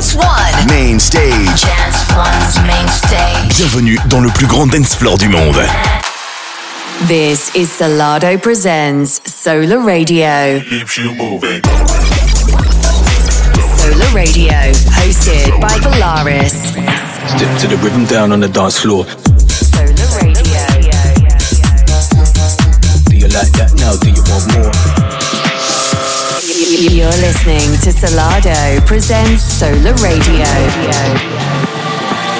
Dance One. Main stage. Dance One's main stage. Bienvenue dans le plus grand dance floor du monde. This is Solardo Presents Solar Radio. Keeps you moving. Solar Radio, hosted by Polaris. Dip to the rhythm down on the dance floor. Solar Radio. Do you like that now? Do you want more? You're listening to Solardo Presents Solar Radio.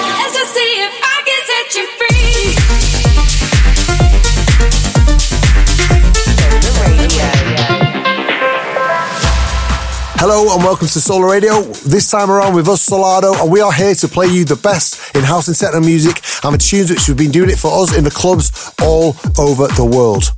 Let's just see if I can set you free. Hello and welcome to Solar Radio. This time around with us, Solardo, and we are here to play you the best in house and techno music and the tunes which we've been doing it for us in the clubs all over the world.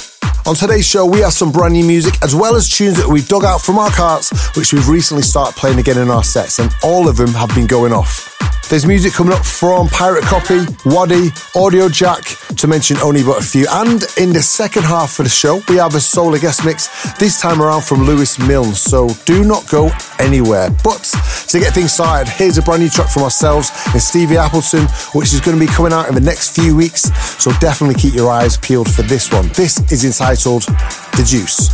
On today's show, we have some brand new music as well as tunes that we've dug out from our carts, which we've recently started playing again in our sets, and all of them have been going off. There's music coming up from Pirate Copy, Waddy, Audio Jack, to mention only but a few. And in the second half of the show, we have a solar guest mix, this time around from Lewis Milnes. So do not go anywhere. But to get things started, here's a brand new track from ourselves and Stevie Appleton, which is going to be coming out in the next few weeks. So definitely keep your eyes peeled for this one. This is entitled The Juice.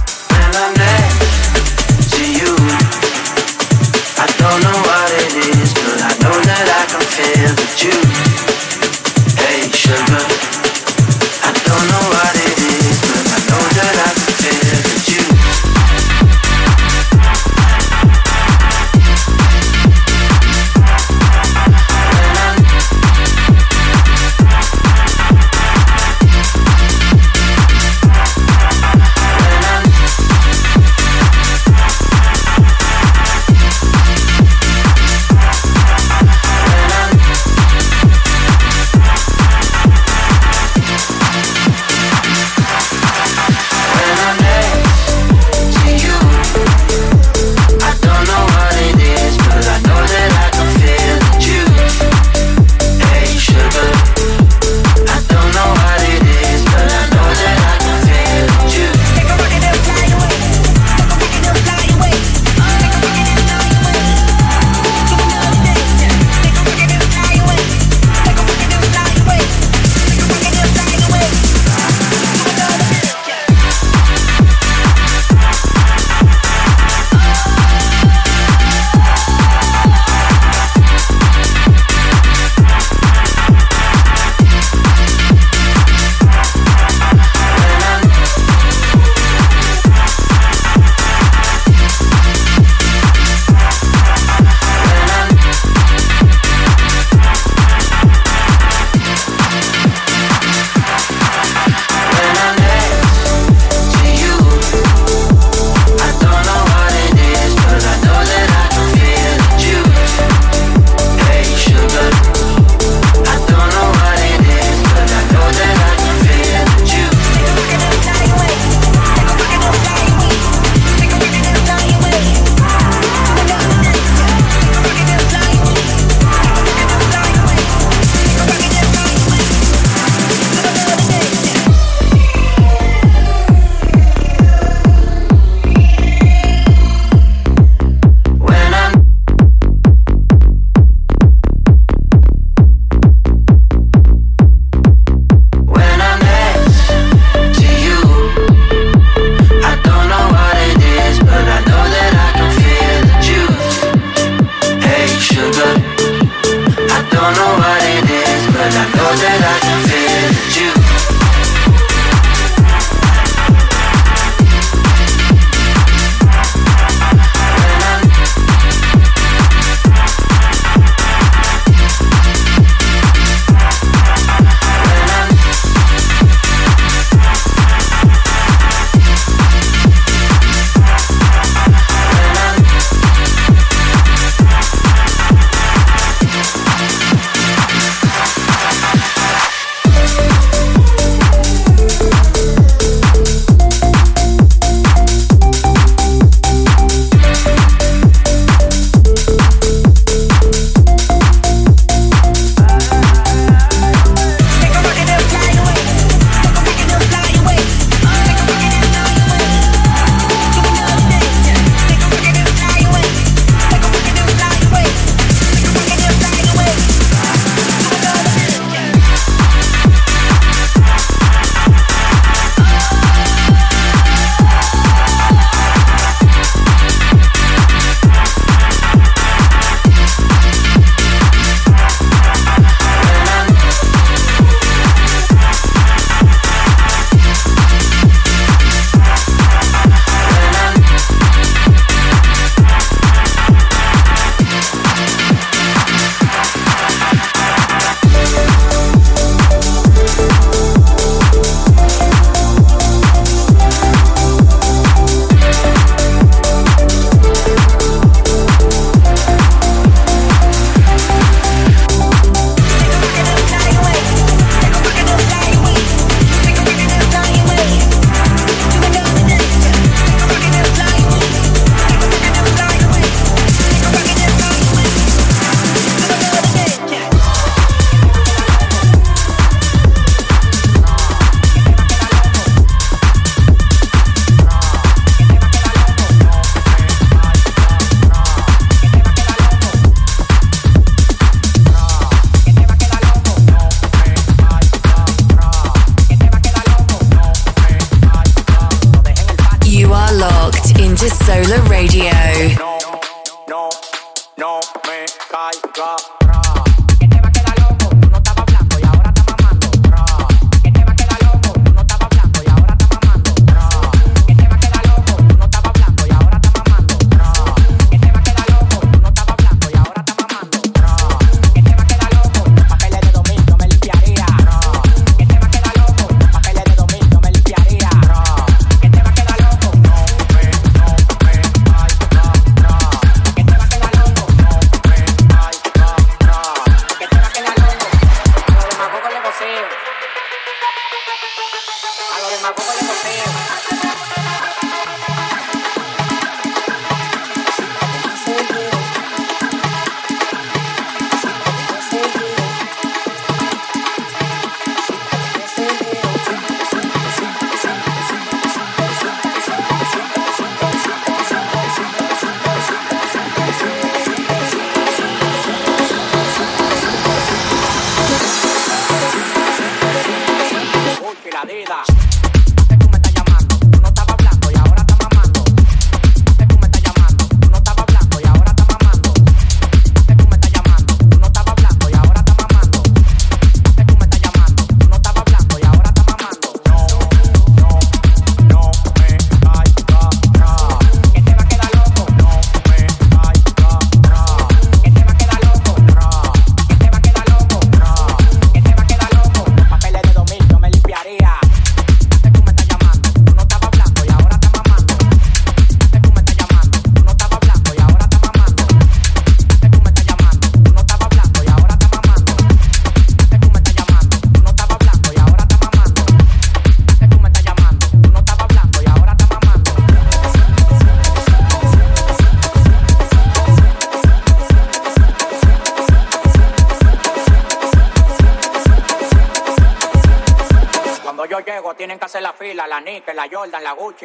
I don't know what it is, know that I can feel the juice. Hey, sugar, I don't know what it is,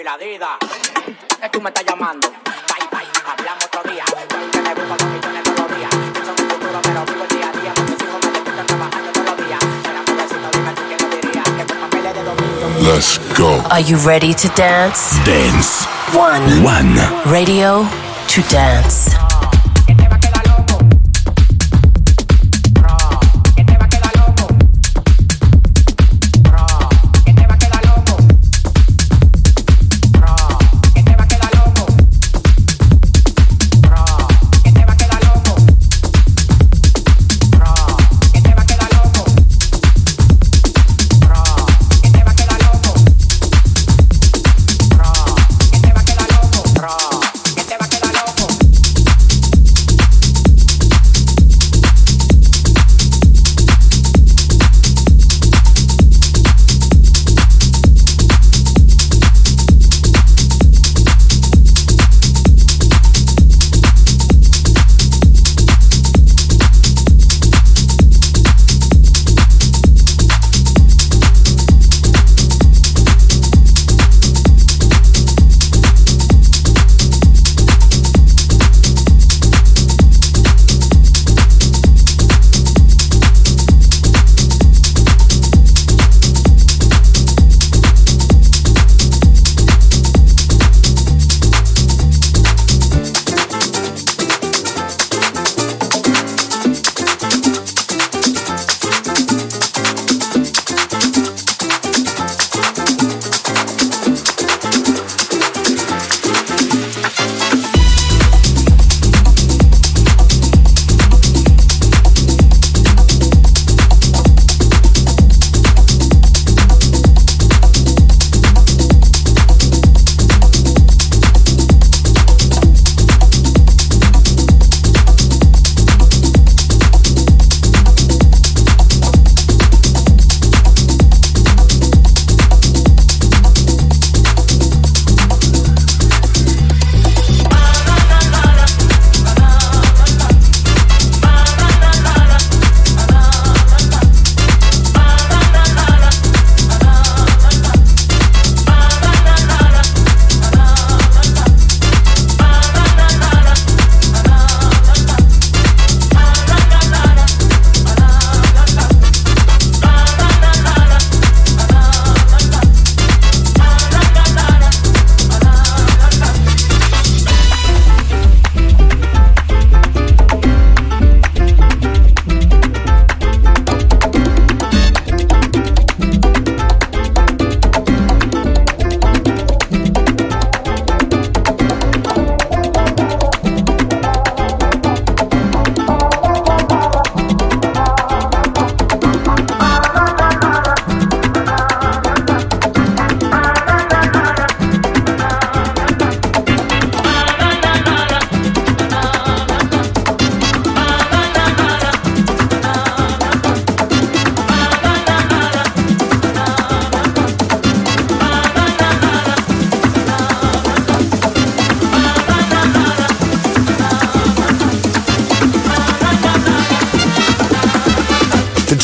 y la Dida. Que tú me estás llamando. Bye, bye, hablamos otro día. Que me busco dos millones todos los días. Pienso en mi futuro, pero vivo el día a día. Porque sigo me despierto trabajando todos los días. Será pobrecito, dime tú quién lo diría. Que con papeles de domingo. Let's go. Are you ready to dance? Dance. One. One. Radio to dance.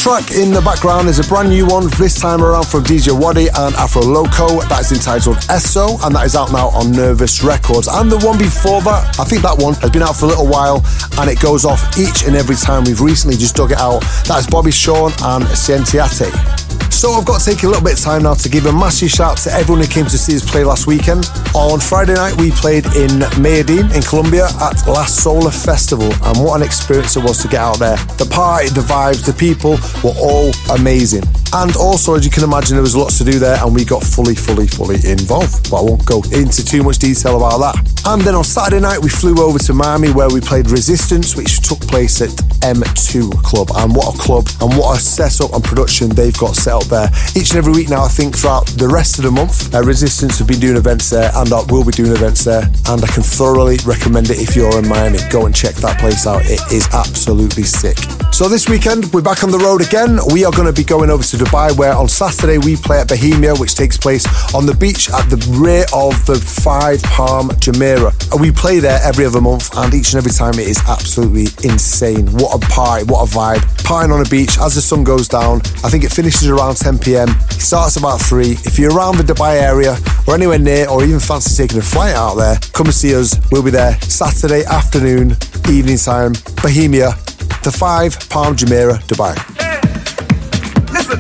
Track in the background is a brand new one this time around from DJ Waddy and Afro Loco. That is entitled Esso and that is out now on Nervous Records. And the one before that, I think that one has been out for a little while and it goes off each and every time. We've recently just dug it out. That is Bobby Sean and Scientiate. So I've got to take a little bit of time now to give a massive shout out to everyone who came to see us play last weekend. On Friday night, we played in Medellin in Colombia at La Solar Festival, and what an experience it was to get out there. The party, the vibes, the people were all amazing. And also, as you can imagine, there was lots to do there, and we got fully, fully, fully involved. But I won't go into too much detail about that. And then on Saturday night, we flew over to Miami where we played Resistance, which took place at M2 Club. And what a club, and what a setup and production they've got set up there. Each and every week now, I think throughout the rest of the month, uh, Resistance have been doing events there, and uh, will be doing events there. And I can thoroughly recommend it if you're in Miami. Go and check that place out. It is absolutely sick. So this weekend, we're back on the road again. We are going to be going over to Dubai, where on Saturday we play at Bohemia, which takes place on the beach at the rear of the Five Palm Jumeirah. We play there every other month, and each and every time it is absolutely insane. What a party, what a vibe. Partying on a beach as the sun goes down. I think it finishes around 10 pm. It starts about 3. If you're around the Dubai area or anywhere near, or even fancy taking a flight out there, come and see us. We'll be there Saturday afternoon, evening time, Bohemia, the 5 Palm Jumeirah, Dubai. Listen,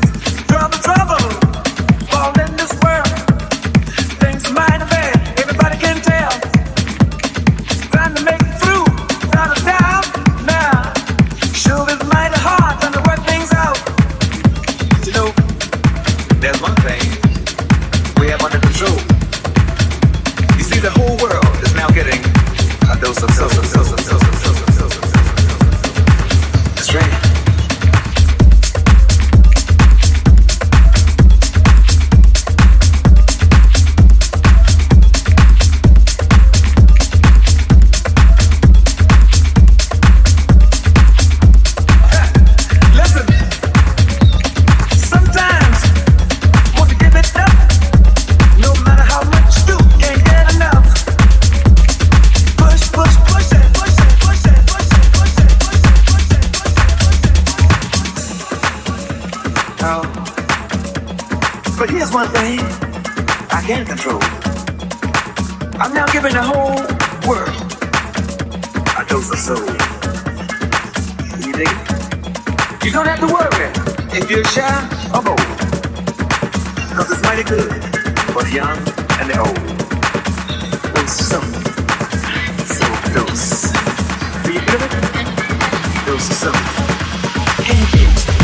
You don't have to worry if you're shy or bold. Cause it's mighty good for the young and the old. Dose some. So dose. Do you feel it? Dose of some. Candy.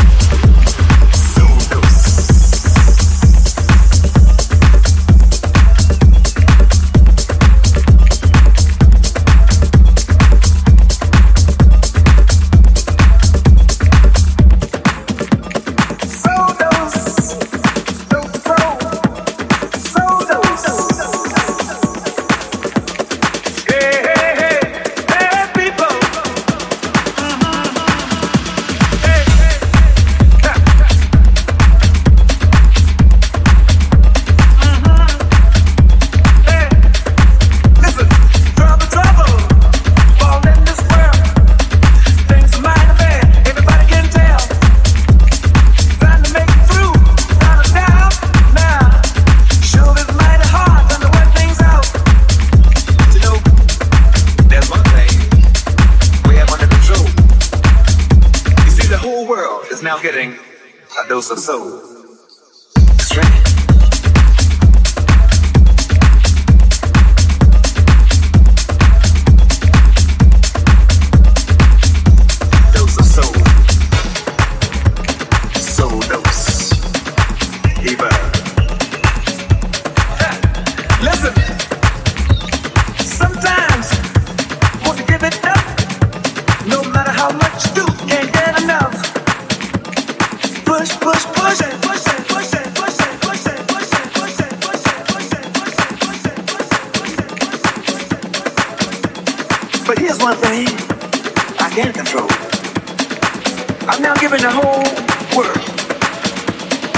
But here's one thing I can't control. I'm now giving the whole world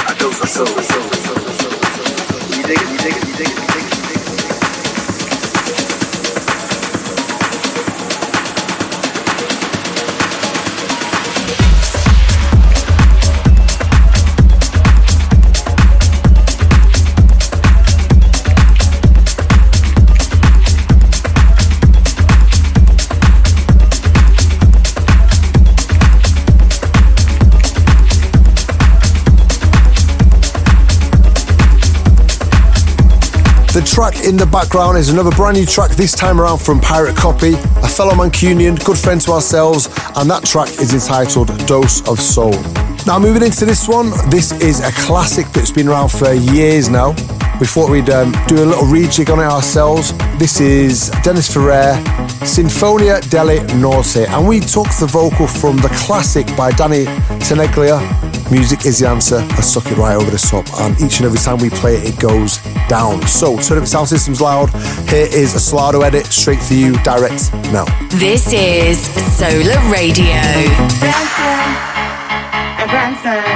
a dose of soul. You dig it? You dig it? You dig it? Track in the background is another brand new track, this time around from Pirate Copy, a fellow Mancunian, good friend to ourselves, and that track is entitled Dose of Soul. Now, moving into this one, this is a classic that's been around for years now. We thought we'd um, do a little rejig on it ourselves. This is Dennis Ferrer, Sinfonia Della Notte, and we took the vocal from the classic by Danny Tenaglia, Music is the answer. I suck it right over the top, and each and every time we play it, it goes down. So turn up sound systems loud. Here is a Solardo edit straight for you, direct now. This is Solar Radio. Dancing and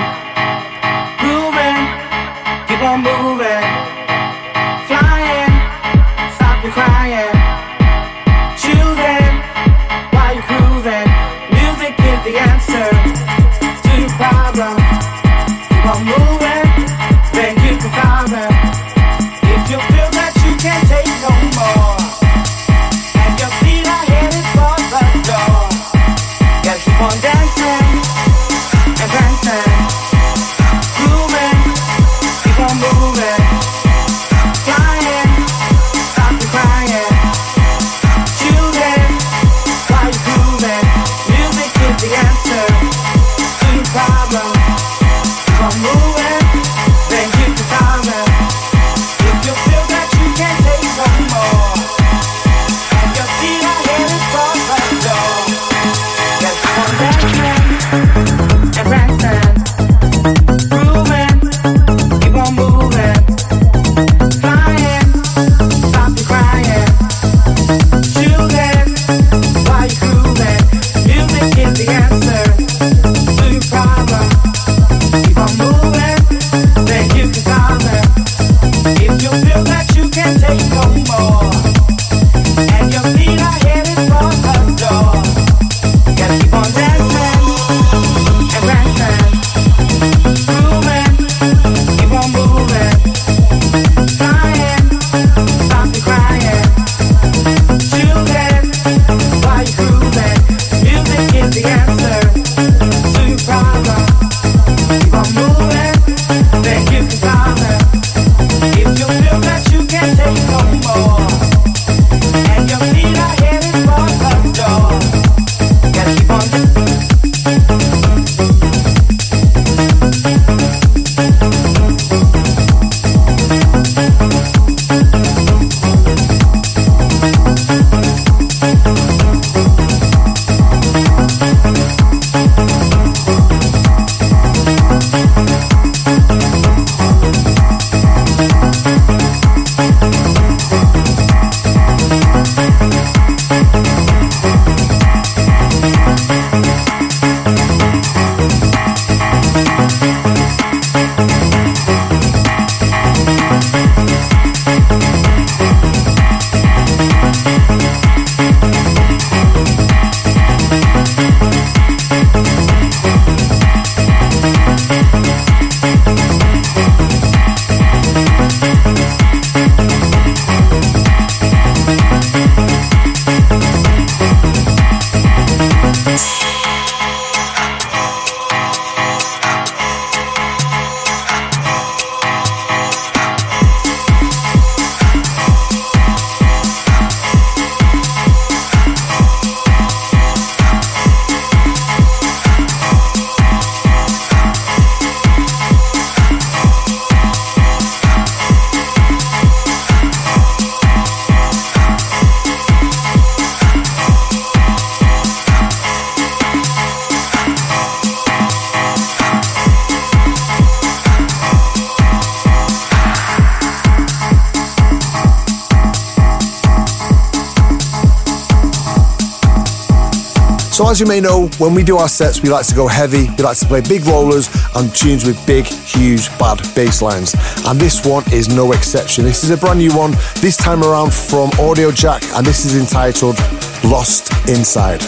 as you may know, when we do our sets, we like to go heavy, we like to play big rollers and tunes with big, huge, bad bass lines. And this one is no exception. This is a brand new one, this time around from Audio Jack, and this is entitled Lost Inside.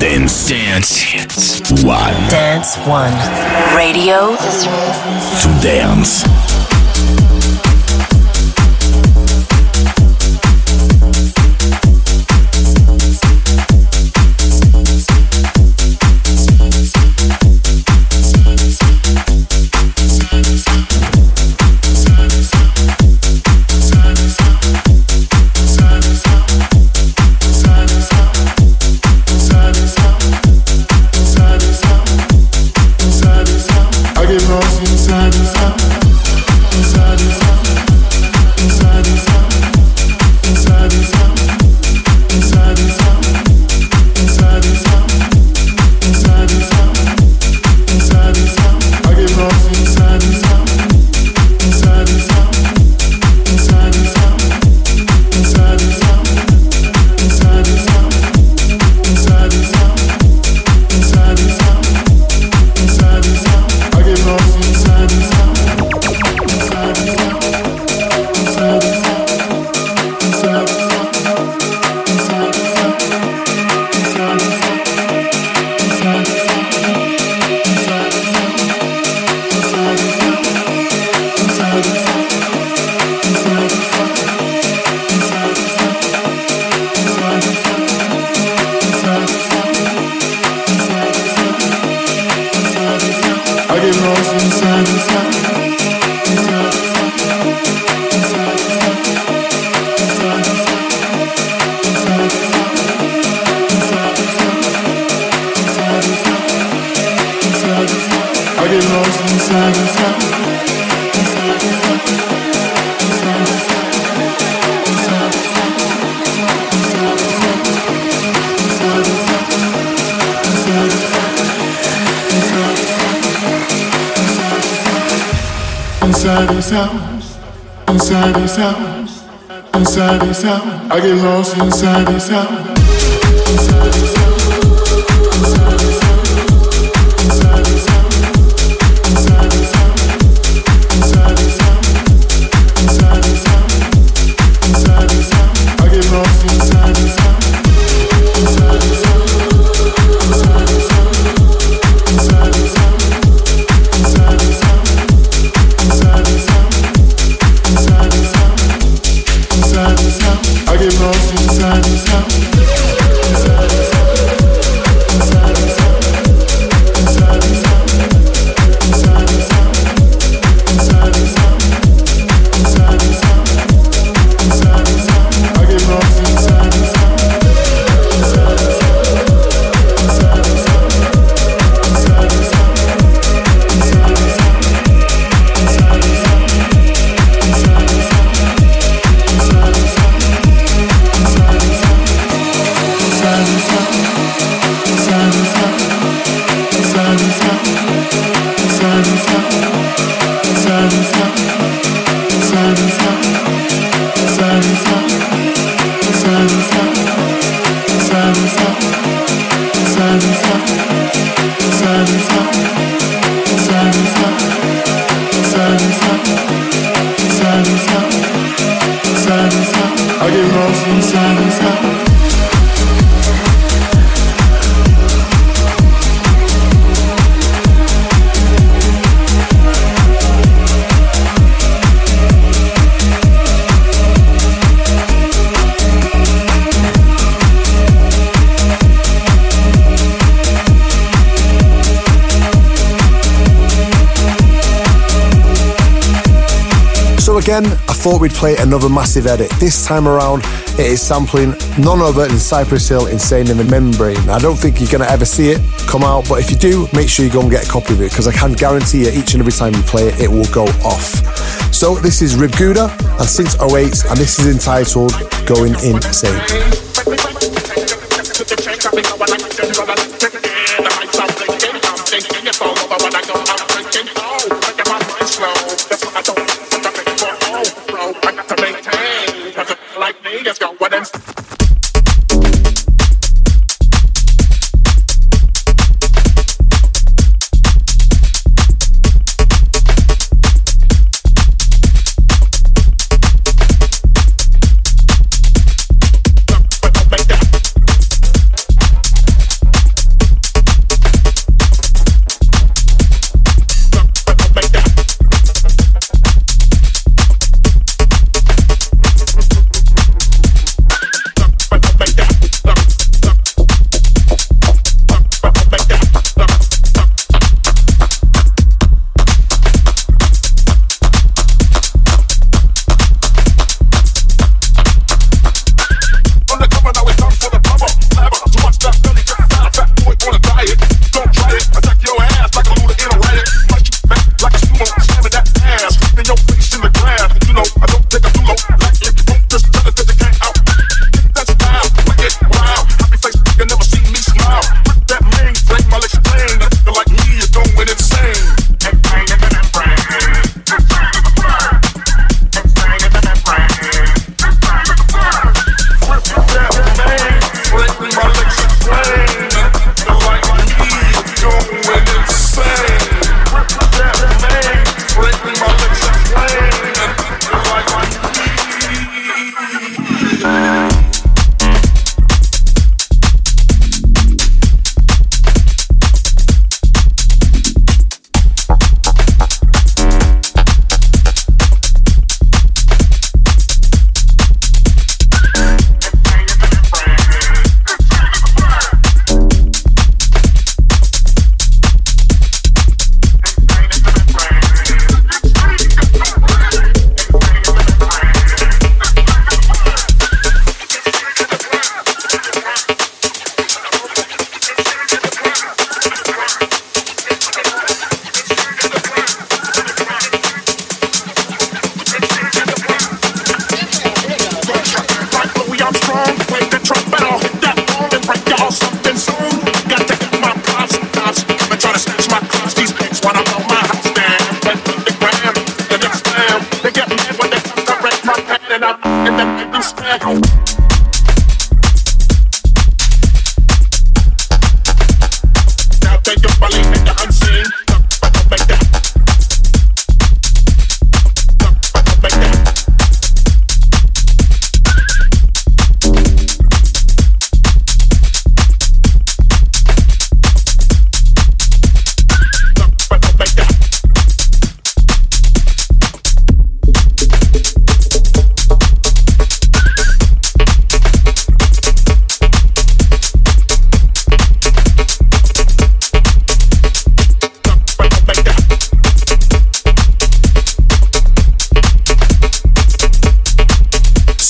Dance. Dance. One. Dance One. Radio To dance. Inside this house. I get lost inside this house, inside this house, inside this house. Again, I thought we'd play another massive edit. This time around, it is sampling none other than Cypress Hill Insane in the Membrane. I don't think you're going to ever see it come out, but if you do, make sure you go and get a copy of it because I can guarantee you each and every time you play it, it will go off. So this is Rib Gouda and Since 08, and this is entitled Going Insane.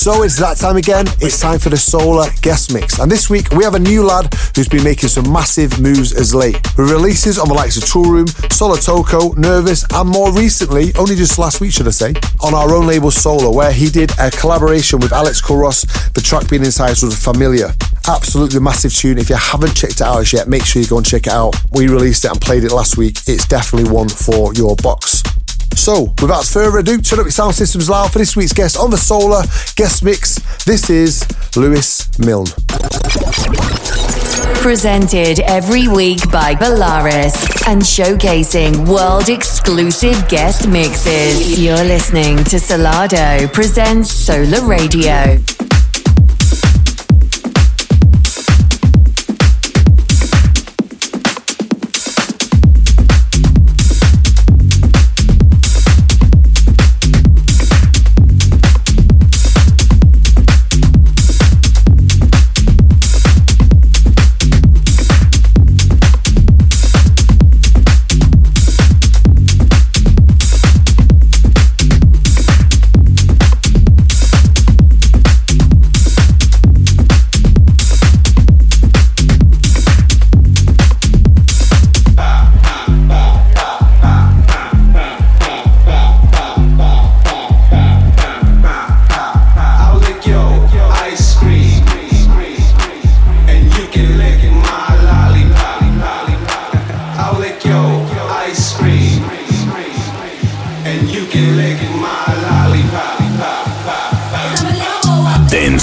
So it's that time again. It's time for the Solar Guest Mix. And this week we have a new lad who's been making some massive moves as late. With releases on the likes of Toolroom, Solar Toko, Nervous, and more recently, only just last week should I say, on our own label Solar, where he did a collaboration with Alex Couros, the track being inside was Familiar. Absolutely massive tune. If you haven't checked it out yet, make sure you go and check it out. We released it and played it last week. It's definitely one for your box. So, without further ado, turn up your sound systems loud for this week's guest on the Solar Guest Mix. This is Lewis Milne. Presented every week by Valaris and showcasing world exclusive guest mixes. You're listening to Solardo presents Solar Radio.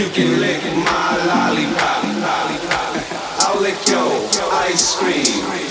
You can lick my lollipop. I'll lick your ice cream.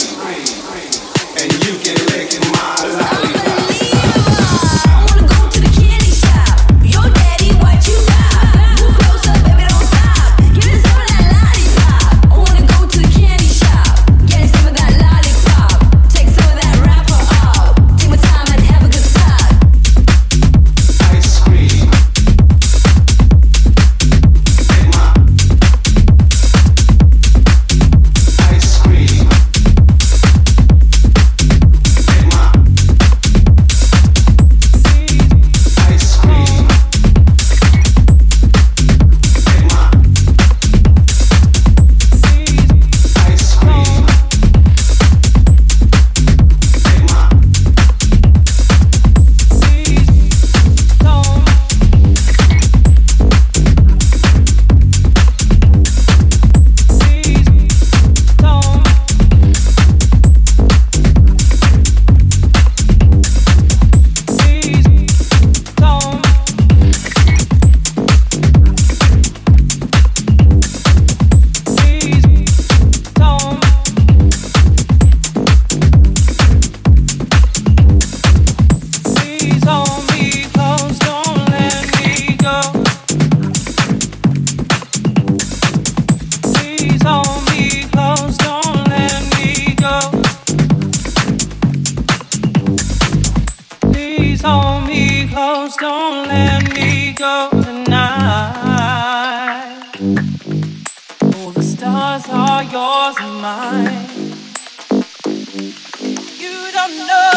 Don't know.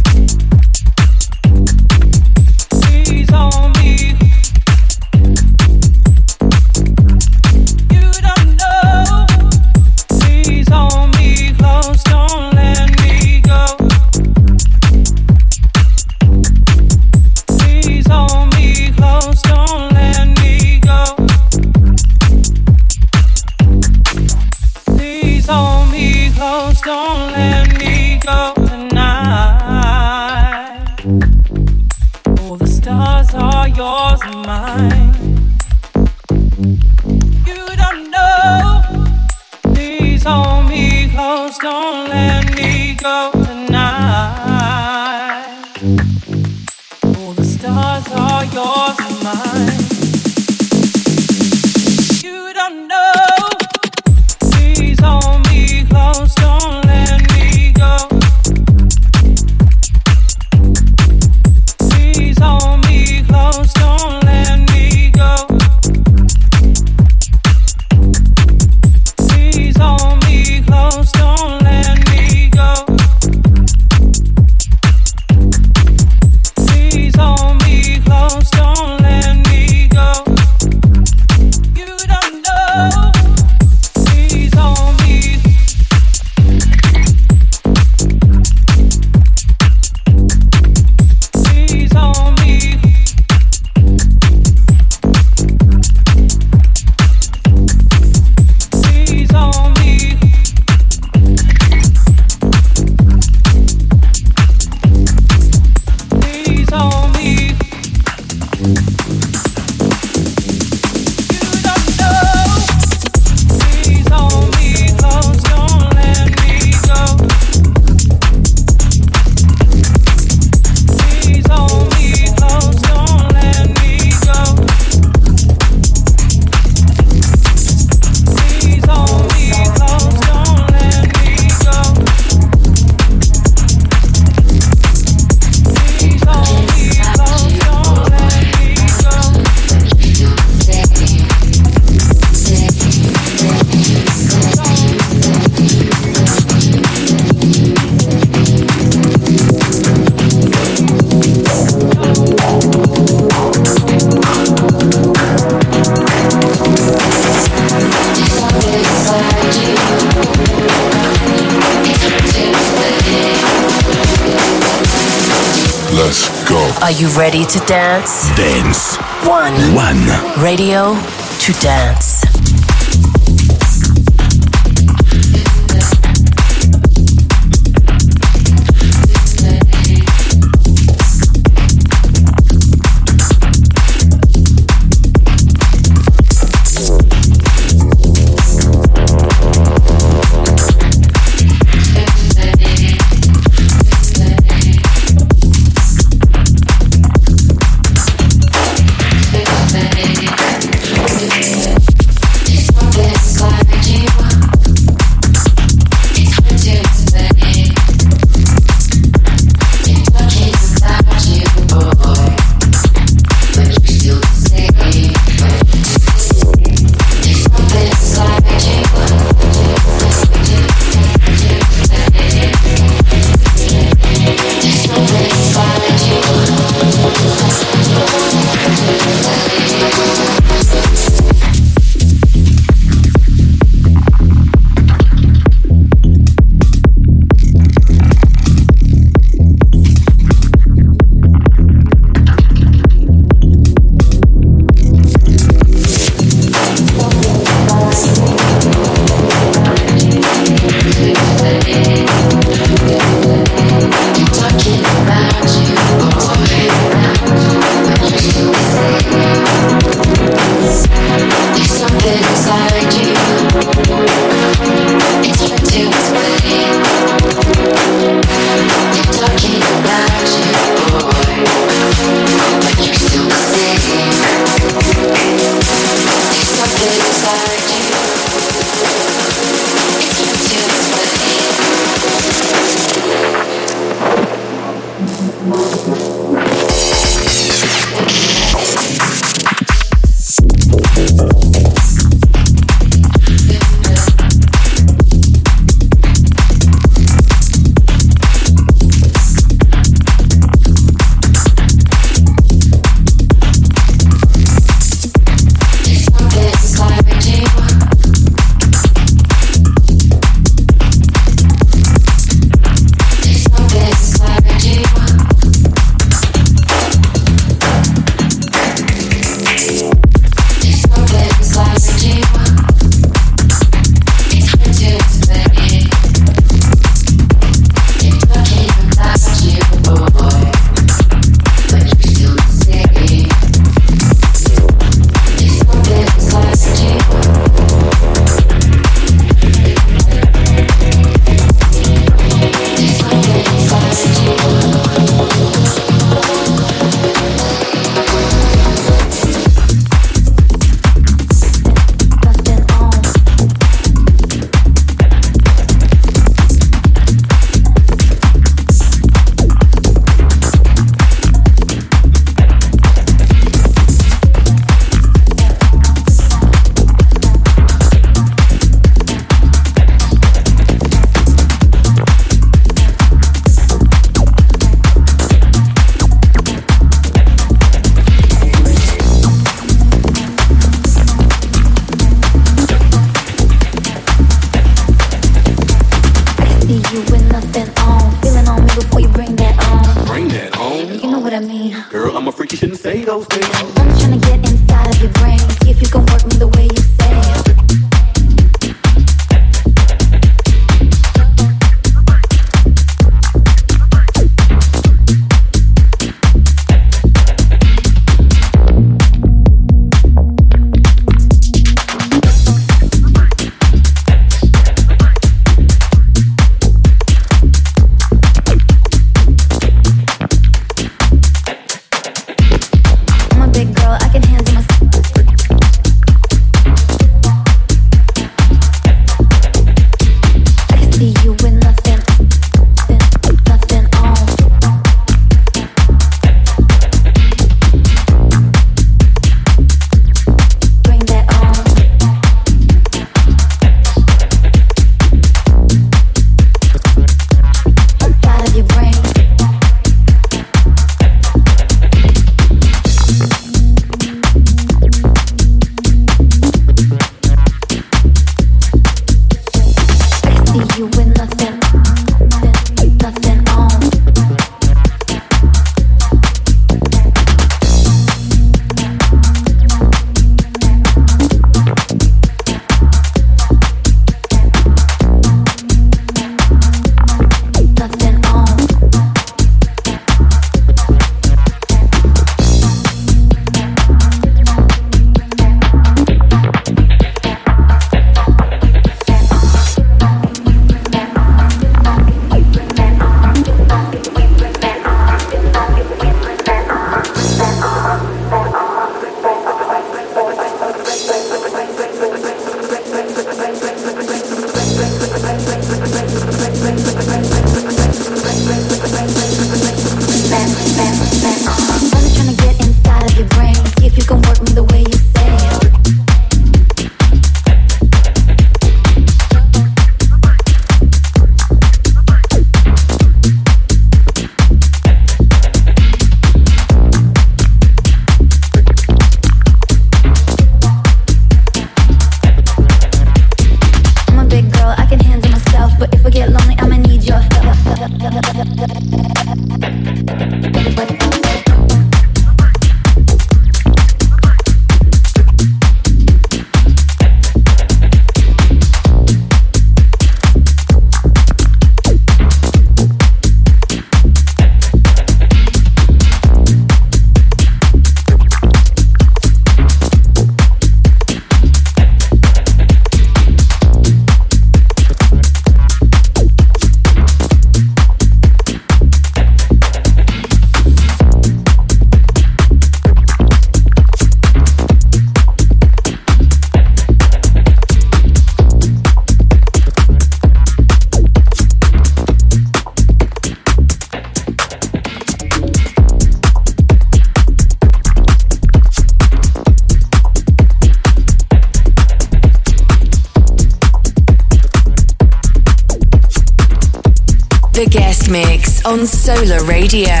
Solar Radio.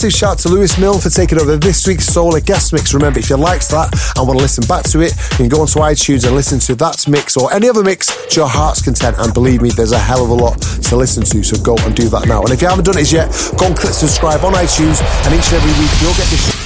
Massive shout to Lewis Milne for taking over this week's Solar guest mix. Remember, if you liked that and want to listen back to it, you can go onto iTunes and listen to that mix or any other mix to your heart's content. And believe me, there's a hell of a lot to listen to, so go and do that now. And if you haven't done it yet, go and click subscribe on iTunes, and each and every week you'll get the